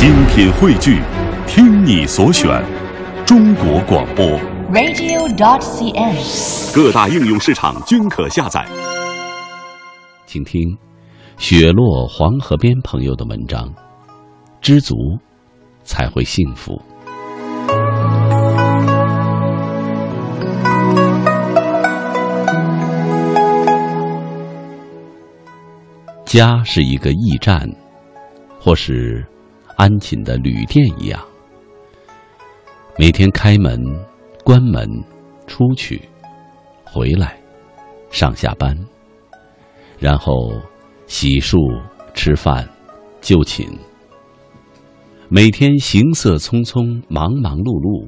精品汇聚，听你所选，中国广播。radio.dot.cn，。各大应用市场均可下载。请听雪落黄河边朋友的文章：知足才会幸福。家是一个驿站，或是安寝的旅店一样，每天开门、关门、出去、回来、上下班，然后洗漱、吃饭、就寝。每天行色匆匆、忙忙碌碌，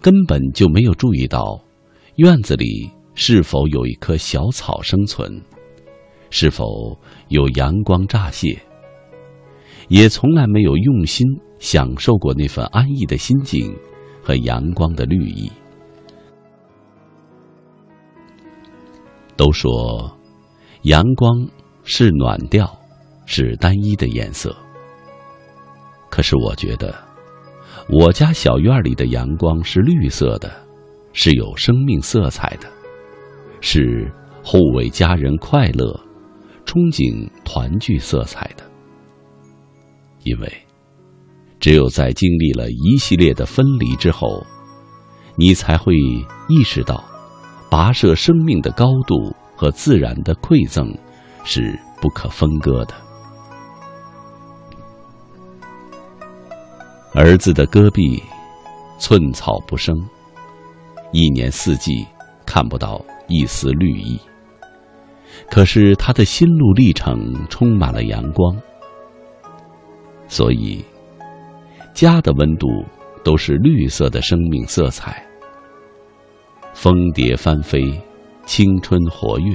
根本就没有注意到院子里是否有一棵小草生存。是否有阳光乍泄？也从来没有用心享受过那份安逸的心境和阳光的绿意。都说阳光是暖调，是单一的颜色。可是我觉得，我家小院里的阳光是绿色的，是有生命色彩的，是护卫家人快乐。憧憬团聚色彩的，因为只有在经历了一系列的分离之后，你才会意识到，跋涉生命的高度和自然的馈赠是不可分割的。儿子的戈壁，寸草不生，一年四季看不到一丝绿意。可是他的心路历程充满了阳光，所以家的温度都是绿色的生命色彩。蜂蝶翻飞，青春活跃，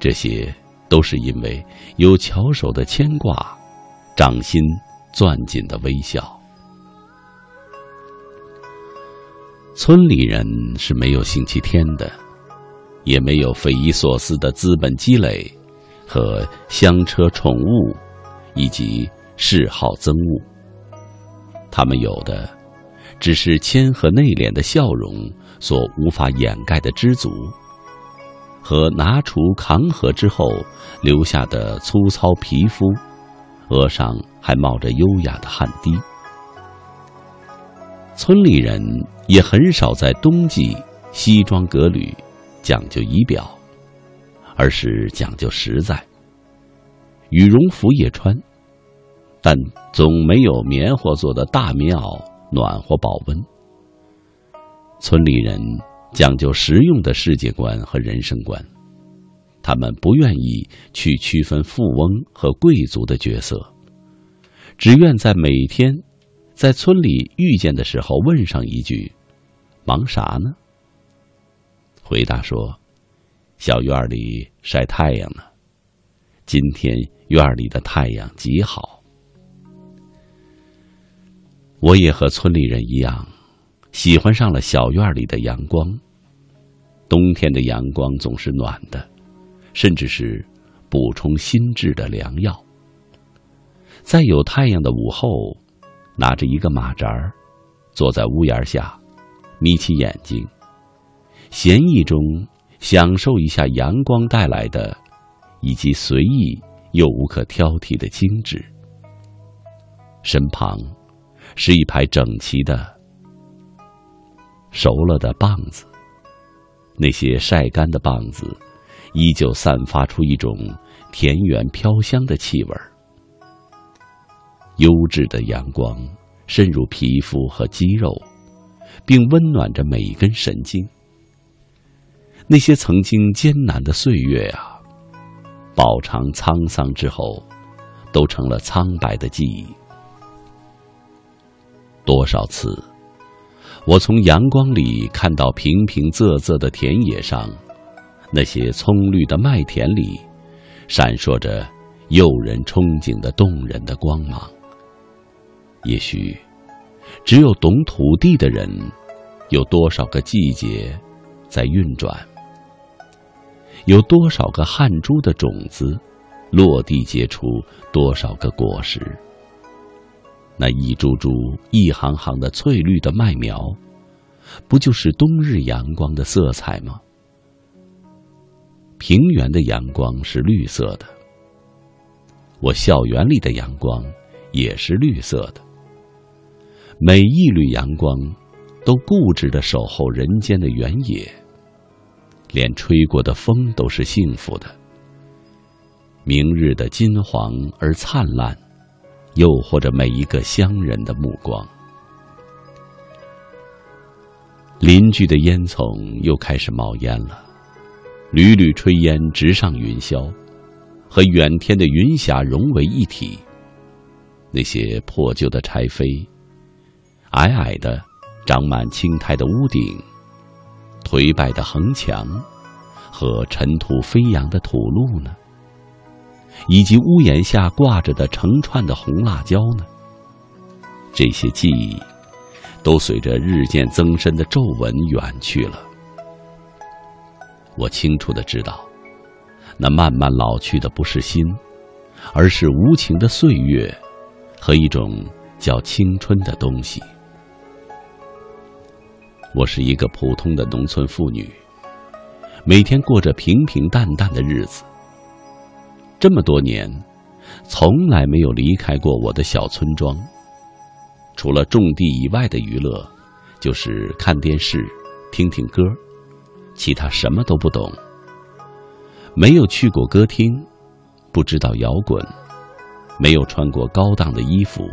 这些都是因为有巧手的牵挂，掌心攥紧的微笑。村里人是没有星期天的。也没有匪夷所思的资本积累，和香车宠物，以及嗜好憎恶。他们有的，只是谦和内敛的笑容所无法掩盖的知足，和拿锄扛河之后留下的粗糙皮肤，额上还冒着优雅的汗滴。村里人也很少在冬季西装革履。讲究仪表，而是讲究实在。羽绒服也穿，但总没有棉花做的大棉袄暖和保温。村里人讲究实用的世界观和人生观，他们不愿意去区分富翁和贵族的角色，只愿在每天在村里遇见的时候问上一句：“忙啥呢？”回答说：“小院里晒太阳呢。今天院里的太阳极好。”我也和村里人一样，喜欢上了小院里的阳光。冬天的阳光总是暖的，甚至是补充心智的良药。在有太阳的午后，拿着一个马扎儿，坐在屋檐下，眯起眼睛。闲逸中享受一下阳光带来的，以及随意又无可挑剔的精致。身旁是一排整齐的熟了的棒子，那些晒干的棒子依旧散发出一种田园飘香的气味儿。优质的阳光渗入皮肤和肌肉，并温暖着每一根神经。那些曾经艰难的岁月啊，饱尝沧桑之后，都成了苍白的记忆。多少次，我从阳光里看到平平仄仄的田野上，那些葱绿的麦田里，闪烁着诱人憧憬的动人的光芒。也许，只有懂土地的人，有多少个季节在运转。有多少个汗珠的种子，落地结出多少个果实？那一株株、一行行的翠绿的麦苗，不就是冬日阳光的色彩吗？平原的阳光是绿色的，我校园里的阳光也是绿色的。每一缕阳光，都固执的守候人间的原野，连吹过的风都是幸福的。明日的金黄而灿烂。诱惑着每一个乡人的目光。邻居的烟囱又开始冒烟了，缕缕炊烟直上云霄，和远天的云霞融为一体。那些破旧的柴扉，矮矮的、长满青苔的屋顶，颓败的横墙，和尘土飞扬的土路呢？以及屋檐下挂着的成串的红辣椒呢？这些记忆，都随着日渐增深的皱纹远去了。我清楚的知道，那慢慢老去的不是心，而是无情的岁月，和一种叫青春的东西。我是一个普通的农村妇女，每天过着平平淡淡的日子。这么多年，从来没有离开过我的小村庄。除了种地以外的娱乐，就是看电视、听听歌，其他什么都不懂。没有去过歌厅，不知道摇滚，没有穿过高档的衣服，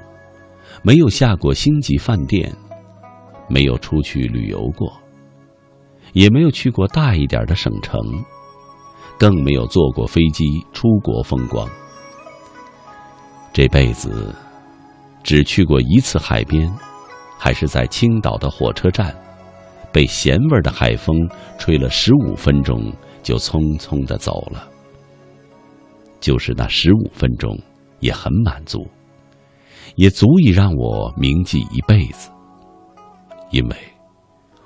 没有下过星级饭店，没有出去旅游过，也没有去过大一点的省城。更没有坐过飞机出国风光。这辈子只去过一次海边，还是在青岛的火车站，被咸味的海风吹了十五分钟，就匆匆的走了。就是那十五分钟，也很满足，也足以让我铭记一辈子。因为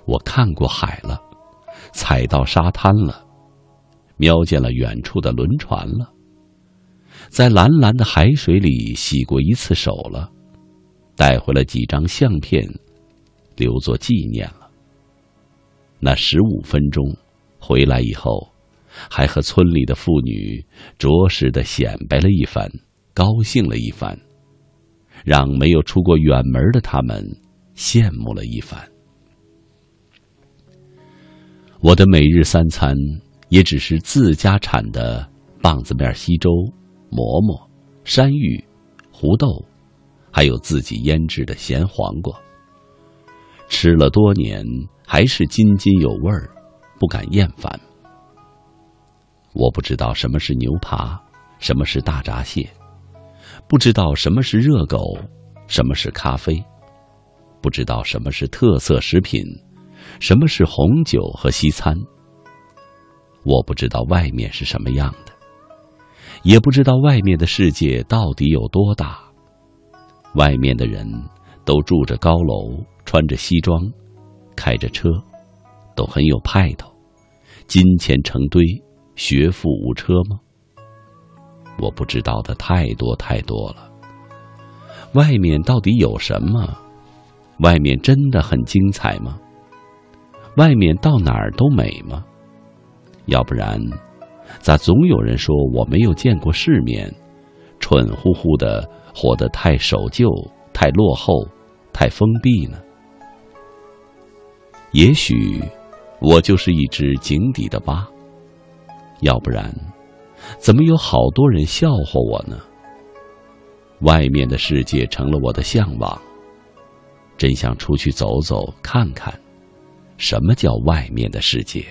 我看过海了，踩到沙滩了。瞄见了远处的轮船了，在蓝蓝的海水里洗过一次手了，带回了几张相片，留作纪念了。那十五分钟，回来以后，还和村里的妇女着实的显摆了一番，高兴了一番，让没有出过远门的他们羡慕了一番。我的每日三餐。也只是自家产的棒子面稀粥、馍馍、山芋、胡豆，还有自己腌制的咸黄瓜。吃了多年，还是津津有味儿，不敢厌烦。我不知道什么是牛扒，什么是大闸蟹，不知道什么是热狗，什么是咖啡，不知道什么是特色食品，什么是红酒和西餐。我不知道外面是什么样的，也不知道外面的世界到底有多大。外面的人都住着高楼，穿着西装，开着车，都很有派头，金钱成堆，学富五车吗？我不知道的太多太多了。外面到底有什么？外面真的很精彩吗？外面到哪儿都美吗？要不然，咋总有人说我没有见过世面，蠢乎乎的活得太守旧、太落后、太封闭呢？也许我就是一只井底的蛙。要不然，怎么有好多人笑话我呢？外面的世界成了我的向往，真想出去走走看看，什么叫外面的世界。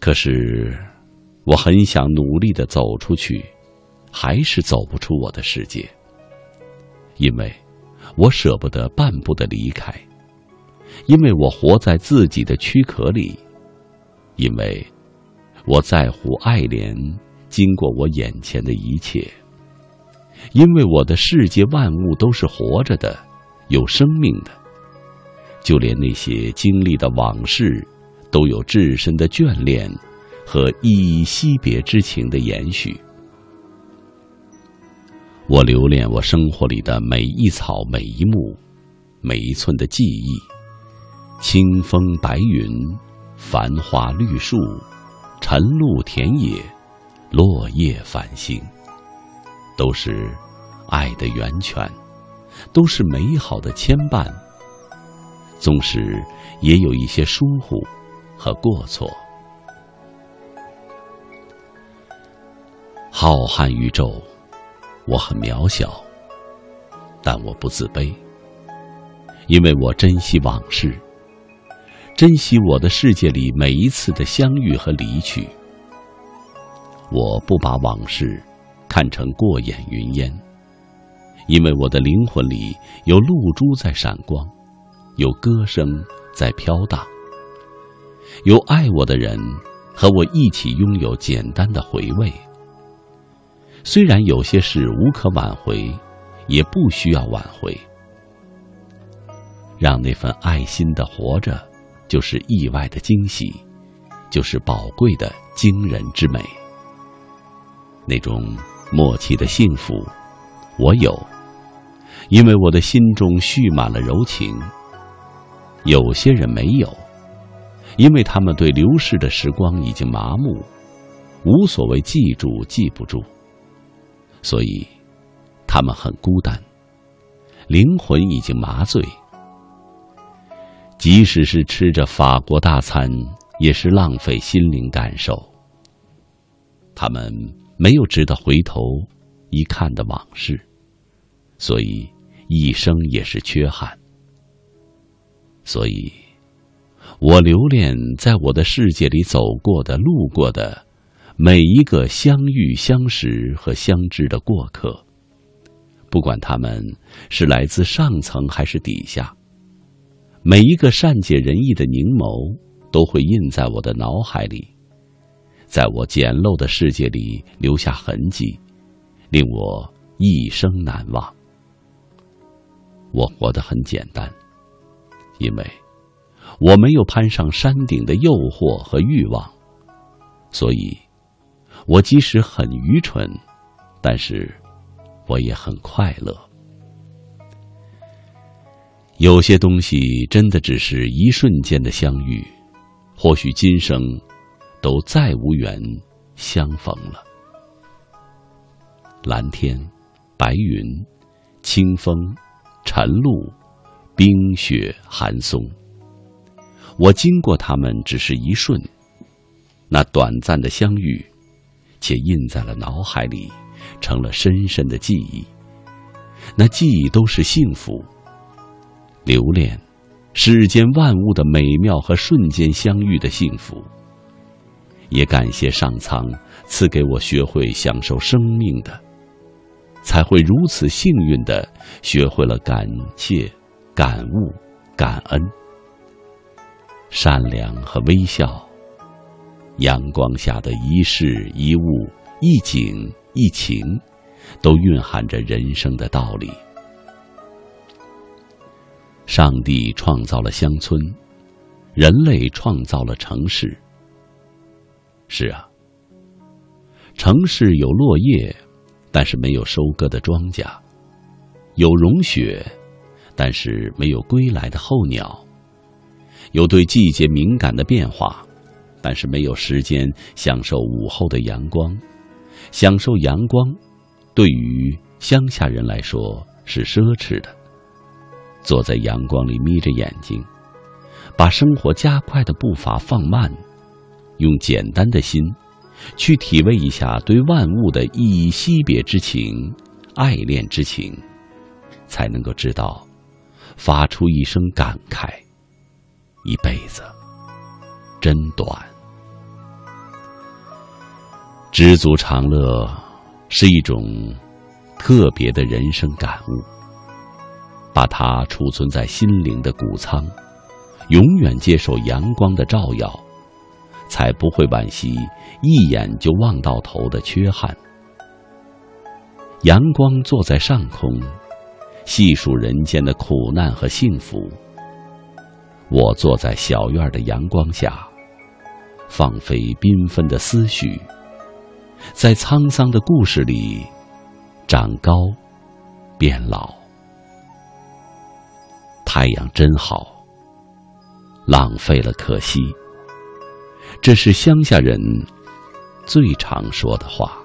可是，我很想努力的走出去，还是走不出我的世界。因为，我舍不得半步的离开；因为我活在自己的躯壳里；因为，我在乎爱怜经过我眼前的一切；因为我的世界万物都是活着的，有生命的，就连那些经历的往事。都有至深的眷恋和依依惜别之情的延续。我留恋我生活里的每一草每一木，每一寸的记忆。清风白云，繁花绿树，晨露田野，落叶繁星，都是爱的源泉，都是美好的牵绊。纵使也有一些疏忽和过错。浩瀚宇宙。我很渺小，但我不自卑，因为我珍惜往事，珍惜我的世界里每一次的相遇和离去。我不把往事看成过眼云烟，因为我的灵魂里有露珠在闪光，有歌声在飘荡，有爱我的人和我一起拥有简单的回味。虽然有些事无可挽回，也不需要挽回。让那份爱心的活着，就是意外的惊喜，就是宝贵的惊人之美。那种默契的幸福，我有，因为我的心中蓄满了柔情。有些人没有，因为他们对流逝的时光已经麻木，无所谓记住记不住。所以，他们很孤单，灵魂已经麻醉。即使是吃着法国大餐，也是浪费心灵感受。他们没有值得回头一看的往事，所以一生也是缺憾。所以，我留恋在我的世界里走过的、路过的。每一个相遇、相识和相知的过客，不管他们是来自上层还是底下，每一个善解人意的凝眸，都会印在我的脑海里，在我简陋的世界里留下痕迹，令我一生难忘。我活得很简单，因为我没有攀上山顶的诱惑和欲望，所以。我即使很愚蠢，但是我也很快乐。有些东西真的只是一瞬间的相遇，或许今生都再无缘相逢了。蓝天、白云、清风、晨露、冰雪、寒松，我经过他们只是一瞬，那短暂的相遇。且印在了脑海里，成了深深的记忆。那记忆都是幸福。留恋世间万物的美妙和瞬间相遇的幸福。也感谢上苍赐给我学会享受生命的，才会如此幸运的学会了感谢、感悟、感恩、善良和微笑。阳光下的一事一物、一景一情，都蕴含着人生的道理。上帝创造了乡村，人类创造了城市。是啊，城市有落叶，但是没有收割的庄稼；有融雪，但是没有归来的候鸟；有对季节敏感的变化。但是没有时间享受午后的阳光，享受阳光，对于乡下人来说是奢侈的。坐在阳光里眯着眼睛，把生活加快的步伐放慢，用简单的心，去体味一下对万物的依依惜别之情、爱恋之情，才能够知道，发出一声感慨，一辈子。真短，知足常乐是一种特别的人生感悟。把它储存在心灵的谷仓，永远接受阳光的照耀，才不会惋惜一眼就望到头的缺憾。阳光坐在上空，细数人间的苦难和幸福。我坐在小院的阳光下。放飞缤纷的思绪，在沧桑的故事里，长高，变老。太阳真好，浪费了可惜。这是乡下人最常说的话。